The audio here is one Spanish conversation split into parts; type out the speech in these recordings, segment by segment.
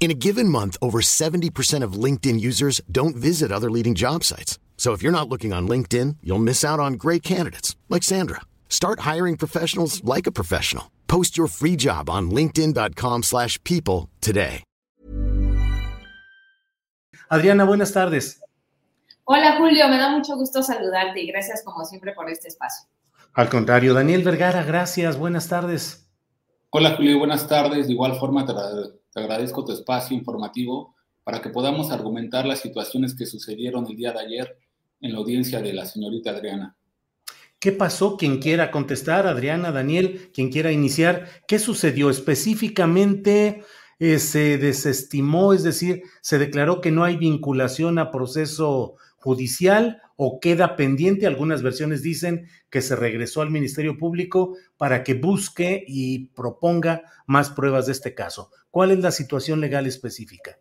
In a given month, over 70% of LinkedIn users don't visit other leading job sites. So if you're not looking on LinkedIn, you'll miss out on great candidates like Sandra. Start hiring professionals like a professional. Post your free job on linkedin.com/people today. Adriana, buenas tardes. Hola Julio, me da mucho gusto saludarte y gracias como siempre por este espacio. Al contrario, Daniel Vergara, gracias. Buenas tardes. Hola Julio, buenas tardes. De igual forma te, te agradezco tu espacio informativo para que podamos argumentar las situaciones que sucedieron el día de ayer en la audiencia de la señorita Adriana. ¿Qué pasó? Quien quiera contestar, Adriana, Daniel, quien quiera iniciar, ¿qué sucedió específicamente? Eh, se desestimó, es decir, se declaró que no hay vinculación a proceso judicial o queda pendiente. Algunas versiones dicen que se regresó al Ministerio Público para que busque y proponga más pruebas de este caso. ¿Cuál es la situación legal específica?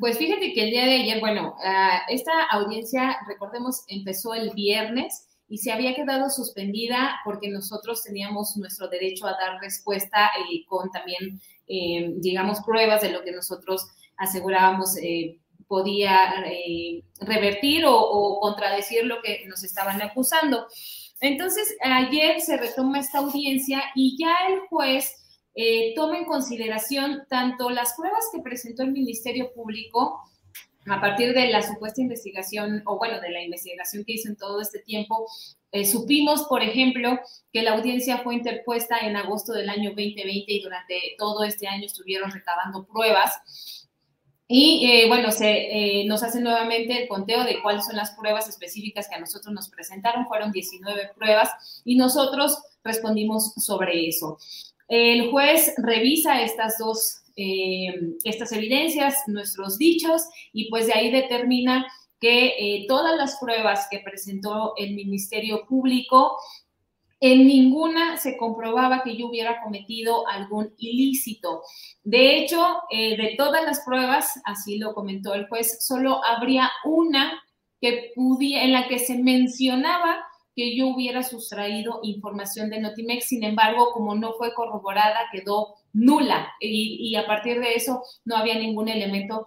Pues fíjate que el día de ayer, bueno, uh, esta audiencia, recordemos, empezó el viernes y se había quedado suspendida porque nosotros teníamos nuestro derecho a dar respuesta y con también, eh, digamos, pruebas de lo que nosotros asegurábamos eh, podía eh, revertir o, o, contradecir lo que nos estaban acusando. Entonces, ayer se retoma esta audiencia y ya el juez eh, toma en consideración tanto las pruebas que presentó el Ministerio Público a partir de la supuesta investigación, o bueno, de la investigación que hizo en todo este tiempo, eh, supimos, por ejemplo, que la audiencia fue interpuesta en agosto del año 2020 y durante todo este año estuvieron recabando pruebas. Y eh, bueno, se, eh, nos hace nuevamente el conteo de cuáles son las pruebas específicas que a nosotros nos presentaron. Fueron 19 pruebas y nosotros respondimos sobre eso. El juez revisa estas dos, eh, estas evidencias, nuestros dichos, y pues de ahí determina que todas las pruebas que presentó el Ministerio Público, en ninguna se comprobaba que yo hubiera cometido algún ilícito. De hecho, eh, de todas las pruebas, así lo comentó el juez, solo habría una que en la que se mencionaba que yo hubiera sustraído información de Notimex. Sin embargo, como no fue corroborada, quedó nula y, a partir de eso no había ningún elemento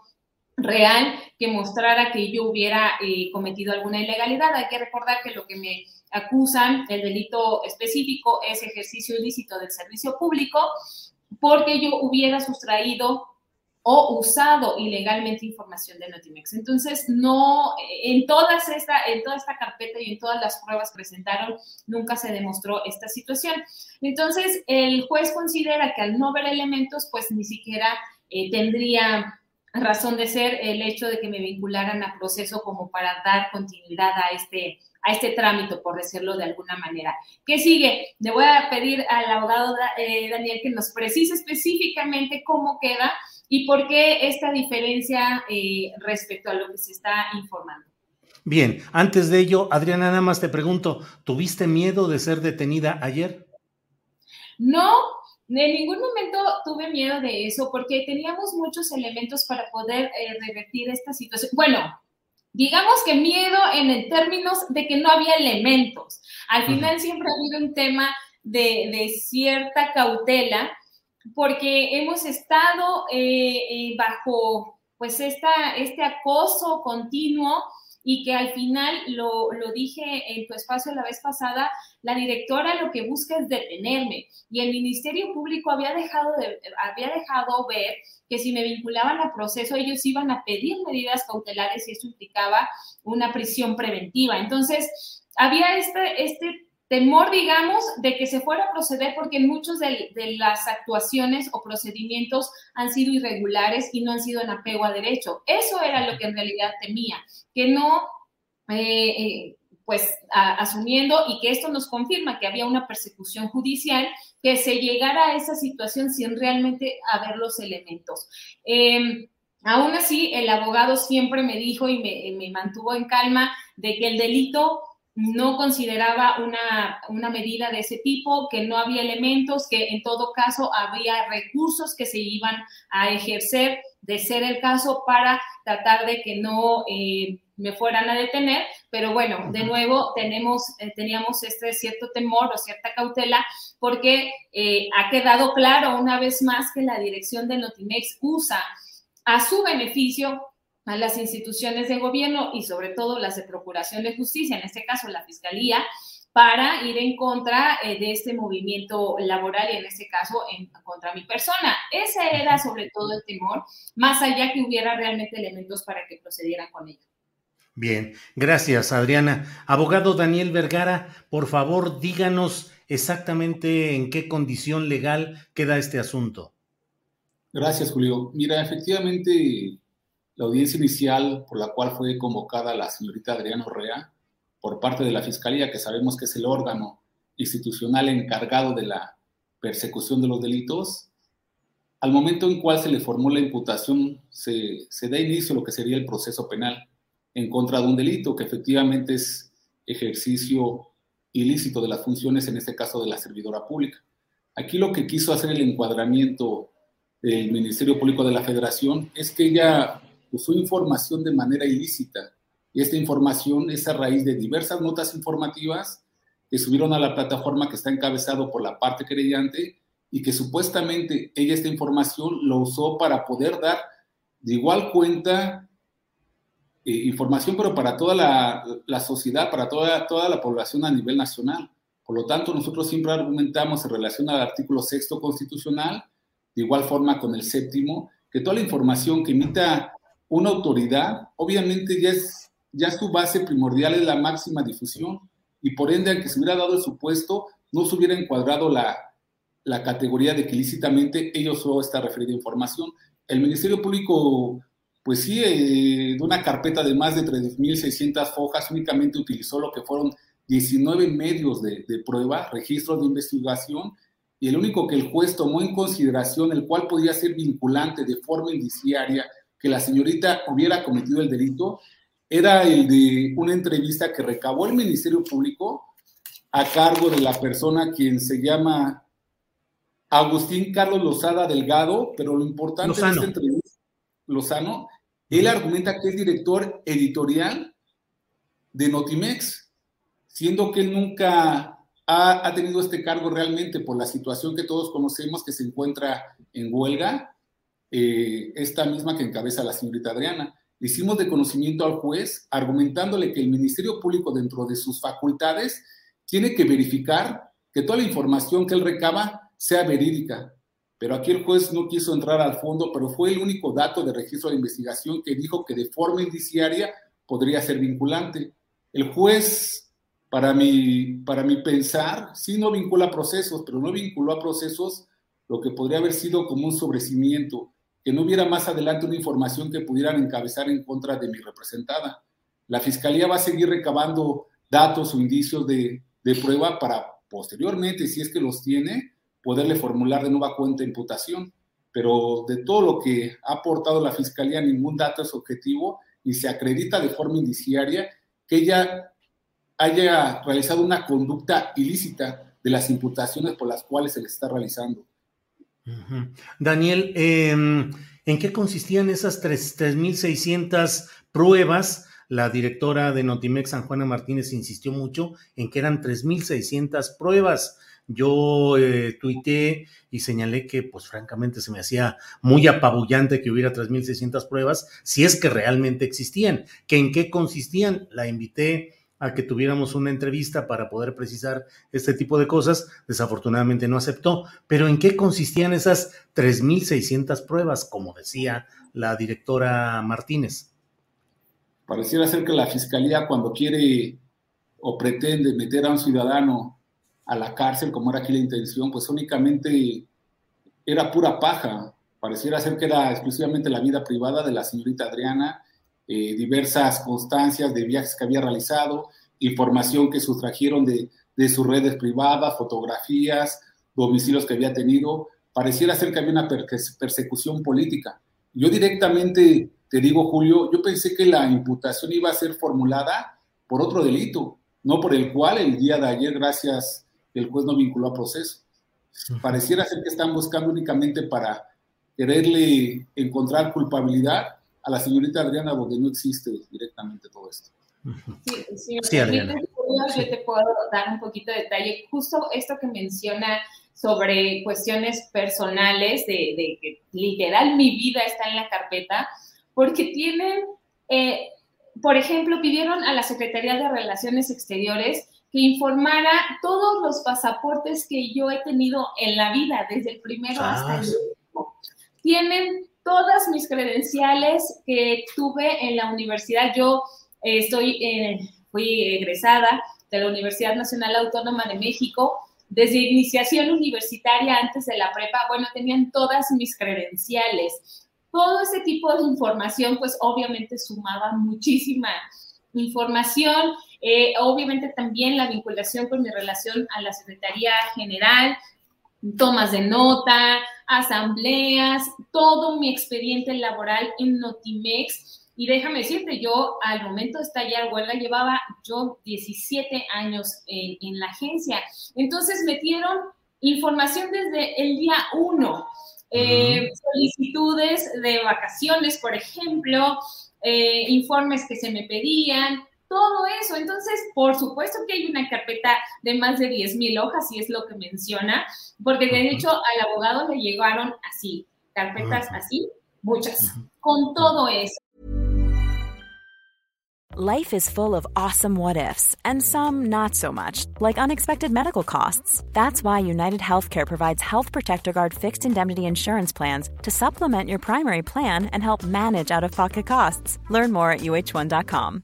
real que mostrara que yo hubiera eh, cometido alguna ilegalidad. Hay que recordar que lo que me acusan, el delito específico, es ejercicio ilícito del servicio público porque yo hubiera sustraído o usado ilegalmente información de Notimex. Entonces, no, en, todas esta, en toda esta carpeta y en todas las pruebas presentaron, nunca se demostró esta situación. Entonces, el juez considera que al no ver elementos, pues ni siquiera eh, tendría razón de ser el hecho de que me vincularan a proceso como para dar continuidad a este, a este trámite, por decirlo de alguna manera. ¿Qué sigue? Le voy a pedir al abogado eh, Daniel que nos precise específicamente cómo queda y por qué esta diferencia eh, respecto a lo que se está informando. Bien, antes de ello, Adriana, nada más te pregunto, ¿tuviste miedo de ser detenida ayer? No, en ningún momento tuve miedo de eso porque teníamos muchos elementos para poder eh, revertir esta situación. Bueno, digamos que miedo en el términos de que no había elementos. Al final uh -huh. siempre ha habido un tema de, de cierta cautela porque hemos estado eh, eh, bajo pues esta, este acoso continuo y que al final, lo, dije en tu espacio la vez pasada, la directora lo que busca es detenerme y el Ministerio Público había dejado, de, había dejado ver que si me vinculaban al proceso ellos iban a pedir medidas cautelares y eso implicaba una prisión preventiva. Entonces, había este, este temor, digamos, de que se fuera a proceder porque muchas de, las actuaciones o procedimientos han sido irregulares y no han sido en apego a derecho. Eso era lo que en realidad temía, que no, eh, eh, pues asumiendo y que esto nos confirma que había una persecución judicial, que se llegara a esa situación sin realmente haber los elementos. Em, aún así, el abogado siempre me dijo y me mantuvo en calma de que el delito no consideraba una, medida de ese tipo, que no había elementos, que en todo caso había recursos que se iban a ejercer, de ser el caso, para tratar de que no eh, me fueran a detener. Pero bueno, de nuevo tenemos, eh, teníamos este cierto temor o cierta cautela porque eh, ha quedado claro una vez más que la dirección de Notimex usa a su beneficio a las instituciones de gobierno y sobre todo las de Procuración de Justicia, en este caso la Fiscalía, para ir en contra eh, de este movimiento laboral y en este caso en contra mi persona. Ese era sobre todo el temor, más allá que hubiera realmente elementos para que procedieran con ello. Bien, gracias Adriana. Abogado Daniel Vergara, por favor díganos exactamente en qué condición legal queda este asunto. Gracias, Julio. Mira, efectivamente, la audiencia inicial por la cual fue convocada la señorita Adriana Orrea por parte de la Fiscalía, que sabemos que es el órgano institucional encargado de la persecución de los delitos, al momento en cual se le formó la imputación, se, se da inicio a lo que sería el proceso penal en contra de un delito, que efectivamente es ejercicio ilícito de las funciones, en este caso de la servidora pública. Aquí lo que quiso hacer el encuadramiento del Ministerio Público de la Federación es que ella usó información de manera ilícita. Y esta información es a raíz de diversas notas informativas que subieron a la plataforma que está encabezado por la parte creyente y que supuestamente ella esta información lo usó para poder dar de igual cuenta eh, información, pero para toda la, la, sociedad, para toda, toda la población a nivel nacional. Por lo tanto, nosotros siempre argumentamos en relación al artículo sexto constitucional, de igual forma con el séptimo, que toda la información que emita una autoridad, obviamente ya su base primordial es la máxima difusión y por ende, aunque se hubiera dado el supuesto, no se hubiera encuadrado la, categoría de que ilícitamente ellos solo esta referida información. El Ministerio Público, pues sí, eh, de una carpeta de más de 3.600 hojas, únicamente utilizó lo que fueron 19 medios de, de prueba, registros de investigación, y el único que el juez tomó en consideración, el cual podía ser vinculante de forma indiciaria, que la señorita hubiera cometido el delito era el de una entrevista que recabó el Ministerio Público a cargo de la persona quien se llama Agustín Carlos Lozada Delgado, pero lo importante de esta entrevista, Lozano, él argumenta que es director editorial de Notimex, siendo que él nunca ha, ha, tenido este cargo realmente por la situación que todos conocemos que se encuentra en huelga eh, esta misma que encabeza la señorita Adriana. hicimos de conocimiento al juez argumentándole que el Ministerio Público dentro de sus facultades tiene que verificar que toda la información que él recaba sea verídica. Pero aquí el juez no quiso entrar al fondo, pero fue el único dato de registro de investigación que dijo que de forma indiciaria podría ser vinculante. El juez, para mi, para mi pensar, sí no vincula procesos, pero no vinculó a procesos lo que podría haber sido como un sobrecimiento que no hubiera más adelante una información que pudieran encabezar en contra de mi representada. La Fiscalía va a seguir recabando datos o indicios de, prueba para posteriormente, si es que los tiene, poderle formular de nueva cuenta imputación. Pero de todo lo que ha aportado la Fiscalía, ningún dato es objetivo y se acredita de forma indiciaria que ella haya realizado una conducta ilícita de las imputaciones por las cuales se le está realizando. Daniel, em, ¿en qué consistían esas 3.600 pruebas? La directora de Notimex, San Juana Martínez, insistió mucho en que eran 3.600 pruebas. yo eh, tuiteé y señalé que, pues francamente, se me hacía muy apabullante que hubiera 3.600 pruebas, si es que realmente existían. ¿Que ¿En qué consistían? La invité a que tuviéramos una entrevista para poder precisar este tipo de cosas. Desafortunadamente no aceptó. Pero ¿en qué consistían esas 3.600 pruebas, como decía la directora Martínez? Pareciera ser que la Fiscalía cuando quiere o pretende meter a un ciudadano a la cárcel, como era aquí la intención, pues únicamente era pura paja. Pareciera ser que era exclusivamente la vida privada de la señorita Adriana eh, diversas constancias de viajes que había realizado, información que sustrajeron de, de sus redes privadas, fotografías, domicilios que había tenido. Pareciera ser que había una persecución política. Yo directamente te digo, Julio, yo pensé que la imputación iba a ser formulada por otro delito, no por el cual el día de ayer, gracias, el juez no vinculó a proceso. Pareciera ser que están buscando únicamente para quererle encontrar culpabilidad a la señorita Adriana donde no existe directamente todo esto. Sí, sí, sí Adriana. Yo te puedo dar un poquito de detalle. Justo esto que menciona sobre cuestiones personales, de, que literal mi vida está en la carpeta, porque tienen, eh, por ejemplo, pidieron a la Secretaría de Relaciones Exteriores que informara todos los pasaportes que yo he tenido en la vida, desde el primero hasta el último. Tienen todas mis credenciales que tuve en la universidad. Yo eh, estoy, eh, fui egresada de la Universidad Nacional Autónoma de México. Desde iniciación universitaria, antes de la prepa, bueno, tenían todas mis credenciales. Todo ese tipo de información, pues obviamente sumaba muchísima información. Eh, obviamente también la vinculación con mi relación a la Secretaría General, tomas de nota, asambleas, todo mi expediente laboral en Notimex. Y déjame decirte, yo al momento de estallar huelga llevaba yo 17 años en, la agencia. Entonces metieron información desde el día 1. Eh, solicitudes de vacaciones, por ejemplo, eh, informes que se me pedían, todo eso. Entonces, por supuesto que hay una carpeta de más de 10 mil hojas, y es lo que menciona, porque de hecho al abogado le llegaron así, carpetas así, muchas, con todo eso. Life is full of awesome what ifs, and some not so much, like unexpected medical costs. That's why United Healthcare provides Health Protector Guard fixed indemnity insurance plans to supplement your primary plan and help manage out of pocket costs. Learn more at uh1.com.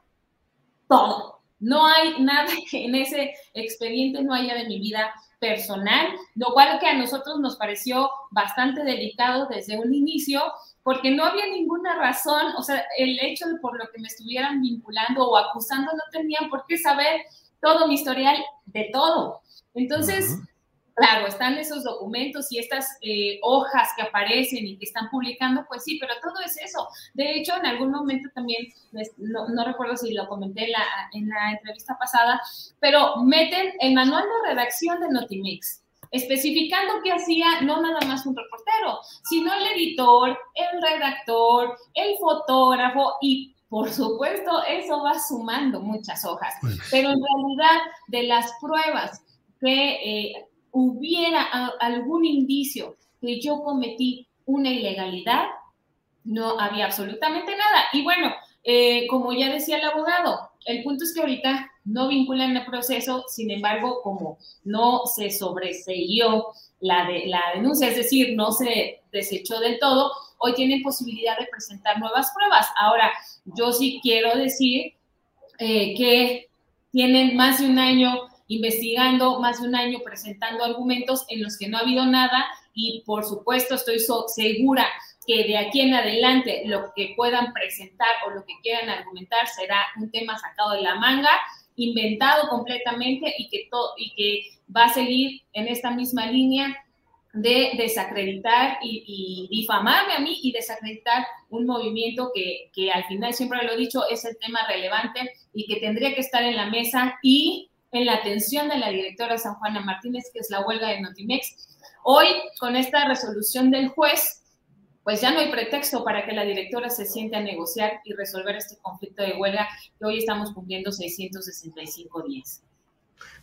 todo. No hay nada en ese expediente no haya de mi vida personal, lo cual que a nosotros nos pareció bastante delicado desde un inicio, porque no había ninguna razón, o sea, el hecho de por lo que me estuvieran vinculando o acusando no tenían por qué saber todo mi historial de todo. Entonces, Claro, están esos documentos y estas eh, hojas que aparecen y que están publicando, pues sí, pero todo es eso. De hecho, en algún momento también, no, recuerdo si lo comenté en la, en la entrevista pasada, pero meten el manual de redacción de Notimix, especificando qué hacía no nada más un reportero, sino el editor, el redactor, el fotógrafo y por supuesto, eso va sumando muchas hojas, pero en realidad de las pruebas que eh, hubiera algún indicio que yo cometí una ilegalidad, no había absolutamente nada. Y bueno, eh, como ya decía el abogado, el punto es que ahorita no vinculan el proceso, sin embargo, como no se sobreseyó la, la denuncia, es decir, no se desechó del todo, hoy tienen posibilidad de presentar nuevas pruebas. Ahora, yo sí quiero decir eh, que tienen más de un año investigando más de un año, presentando argumentos en los que no ha habido nada y por supuesto estoy segura que de aquí en adelante lo que puedan presentar o lo que quieran argumentar será un tema sacado de la manga, inventado completamente y que, va a seguir en esta misma línea de desacreditar y, difamarme a mí y desacreditar un movimiento que, al final, siempre lo he dicho, es el tema relevante y que tendría que estar en la mesa y en la atención de la directora San Juana Martínez, que es la huelga de Notimex. Hoy, con esta resolución del juez, pues ya no hay pretexto para que la directora se siente a negociar y resolver este conflicto de huelga que hoy estamos cumpliendo 665 días.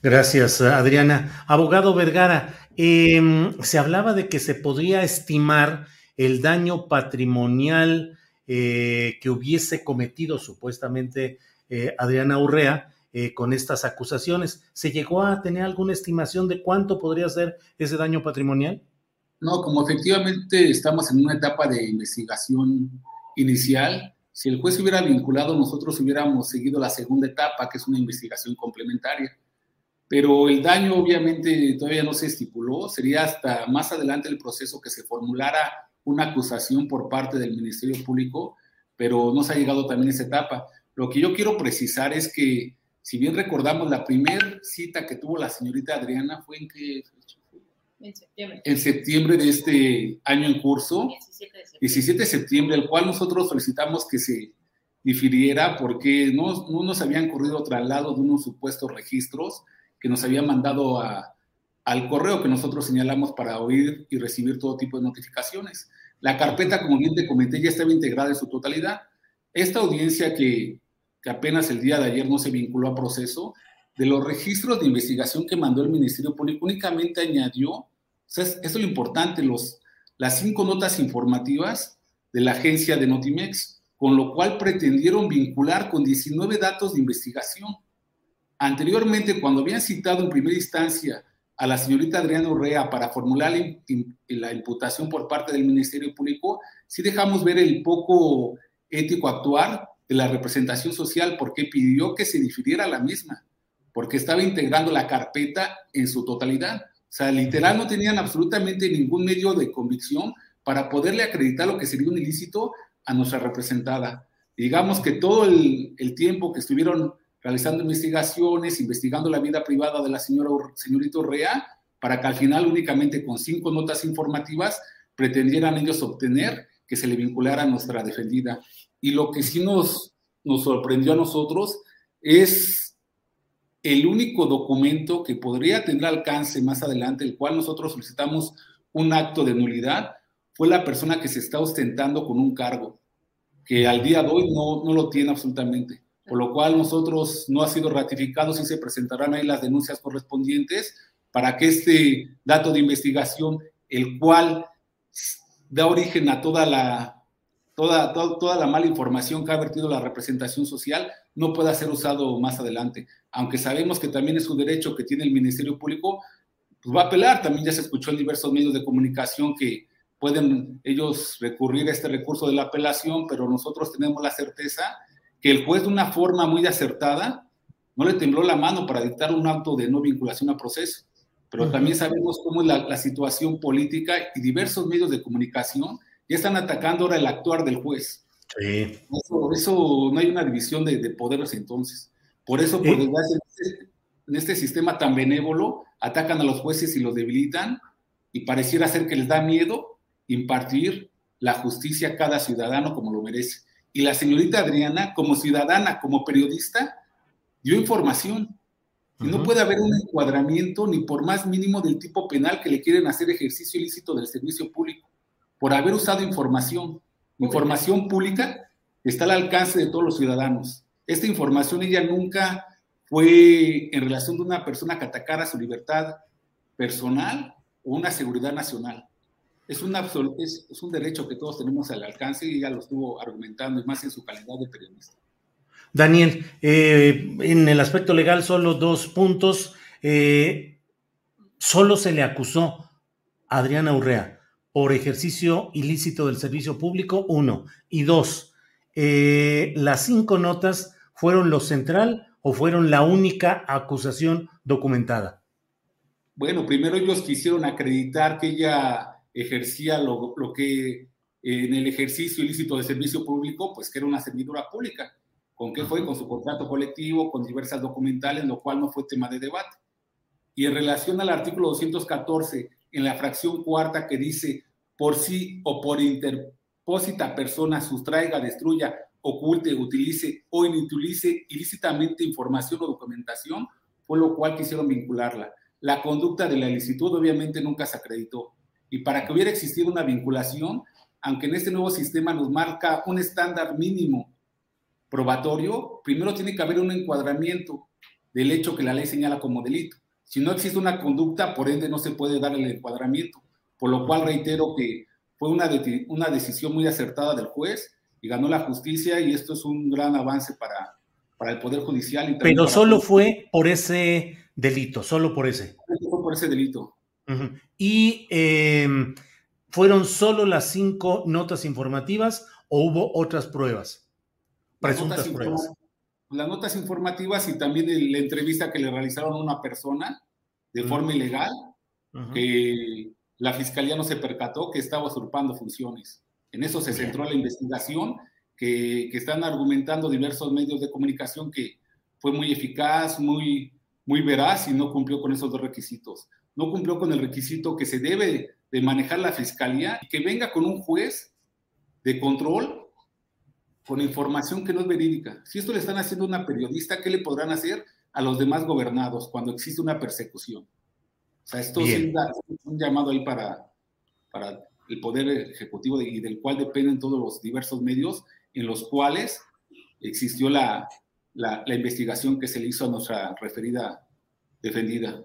Gracias, Adriana. Abogado Vergara, em, se hablaba de que se podría estimar el daño patrimonial eh, que hubiese cometido supuestamente eh, Adriana Urrea eh, con estas acusaciones. ¿Se llegó a tener alguna estimación de cuánto podría ser ese daño patrimonial? No, como efectivamente estamos en una etapa de investigación inicial, si el juez hubiera vinculado, nosotros hubiéramos seguido la segunda etapa, que es una investigación complementaria. Pero el daño obviamente todavía no se estipuló, sería hasta más adelante el proceso que se formulara una acusación por parte del Ministerio Público, pero no se ha llegado también a esa etapa. Lo que yo quiero precisar es que, si bien recordamos, la primera cita que tuvo la señorita Adriana fue en que en septiembre. En septiembre de este año en curso, 17 de septiembre, 17 de septiembre el cual nosotros solicitamos que se difiriera porque no, no nos habían corrido traslado de unos supuestos registros que nos habían mandado a, al correo que nosotros señalamos para oír y recibir todo tipo de notificaciones. La carpeta, como bien te comenté, ya estaba integrada en su totalidad. Esta audiencia que, que apenas el día de ayer no se vinculó a proceso, de los registros de investigación que mandó el Ministerio Público, únicamente añadió, o sea, eso es lo importante, los, las cinco notas informativas de la agencia de Notimex, con lo cual pretendieron vincular con 19 datos de investigación. Anteriormente, cuando habían citado en primera instancia a la señorita Adriana Urrea para formular la imputación por parte del Ministerio Público, sí dejamos ver el poco ético actuar de la representación social porque pidió que se difiriera la misma porque estaba integrando la carpeta en su totalidad. O sea, literal no tenían absolutamente ningún medio de convicción para poderle acreditar lo que sería un ilícito a nuestra representada. Digamos que todo el, tiempo que estuvieron realizando investigaciones, investigando la vida privada de la señora, señorita Urrea, para que al final únicamente con cinco notas informativas pretendieran ellos obtener que se le vinculara a nuestra defendida. Y lo que sí nos, nos sorprendió a nosotros es el único documento que podría tener alcance más adelante, el cual nosotros solicitamos un acto de nulidad, fue la persona que se está ostentando con un cargo, que al día de hoy no, no lo tiene absolutamente. Por lo cual nosotros no ha sido ratificado si se presentarán ahí las denuncias correspondientes para que este dato de investigación, el cual da origen a toda la, toda, toda, toda la mala información que ha vertido la representación social, no pueda ser usado más adelante aunque sabemos que también es un derecho que tiene el Ministerio Público, pues va a apelar. También ya se escuchó en diversos medios de comunicación que pueden ellos recurrir a este recurso de la apelación, pero nosotros tenemos la certeza que el juez de una forma muy acertada no le tembló la mano para dictar un acto de no vinculación a proceso. Pero también sabemos cómo es la, situación política y diversos medios de comunicación ya están atacando ahora el actuar del juez. Sí. Eso, no hay una división de, de poderes entonces. Por eso, por este, en este sistema tan benévolo, atacan a los jueces y los debilitan y pareciera ser que les da miedo impartir la justicia a cada ciudadano como lo merece. Y la señorita Adriana, como ciudadana, como periodista, dio información. Y no puede haber un encuadramiento ni por más mínimo del tipo penal que le quieren hacer ejercicio ilícito del servicio público, por haber usado información. Información pública está al alcance de todos los ciudadanos. Esta información ella nunca fue en relación de una persona que atacara su libertad personal o una seguridad nacional. Es, es, es un derecho que todos tenemos al alcance y ella lo estuvo argumentando, y más en su calidad de periodista. Daniel, eh, en el aspecto legal solo dos puntos. Eh, solo se le acusó a Adriana Urrea por ejercicio ilícito del servicio público, uno. Y dos, eh, las cinco notas fueron lo central o fueron la única acusación documentada? Bueno, primero ellos quisieron acreditar que ella ejercía lo, lo que en el ejercicio ilícito de servicio público, pues que era una servidora pública. ¿Con qué fue? Con su contrato colectivo, con diversas documentales, lo cual no fue tema de debate. Y en relación al artículo 214, en la fracción cuarta que dice, por sí o por interpósita persona sustraiga, destruya, oculte, utilice o inutilice ilícitamente información o documentación, por lo cual quisieron vincularla. La conducta de la ilicitud obviamente nunca se acreditó. Y para que hubiera existido una vinculación, aunque en este nuevo sistema nos marca un estándar mínimo probatorio, primero tiene que haber un encuadramiento del hecho que la ley señala como delito. Si no existe una conducta, por ende no se puede dar el encuadramiento, por lo cual reitero que fue una, una decisión muy acertada del juez y ganó la justicia y esto es un gran avance para, para el Poder Judicial. Pero solo fue por ese delito, solo por ese. Fue por ese delito. Y em, ¿Fueron solo las cinco notas informativas o hubo otras pruebas? Presuntas las pruebas. Las notas informativas y también la entrevista que le realizaron a una persona de forma ilegal, que la fiscalía no se percató que estaba usurpando funciones. En eso se centró la investigación, que, que, están argumentando diversos medios de comunicación que fue muy eficaz, muy, muy veraz y no cumplió con esos dos requisitos. No cumplió con el requisito que se debe de manejar la fiscalía y que venga con un juez de control con información que no es verídica. Si esto le están haciendo a una periodista, ¿qué le podrán hacer a los demás gobernados cuando existe una persecución? O sea, esto es un, llamado ahí para, para el poder ejecutivo y del cual dependen todos los diversos medios en los cuales existió la, la, la investigación que se le hizo a nuestra referida defendida.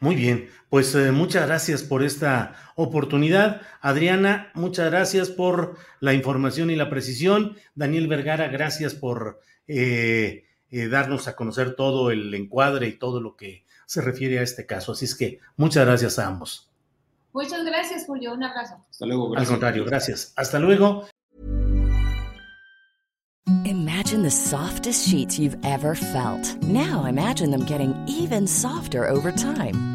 Muy bien, pues eh, muchas gracias por esta oportunidad. Adriana, muchas gracias por la información y la precisión. Daniel Vergara, gracias por eh, eh, darnos a conocer todo el encuadre y todo lo que se refiere a este caso. Así es que muchas gracias a ambos. Muchas gracias, Julio. Un abrazo. Hasta luego. Al contrario, gracias. Hasta luego. Imagine the softest sheets you've ever felt. Now imagine them getting even softer over time.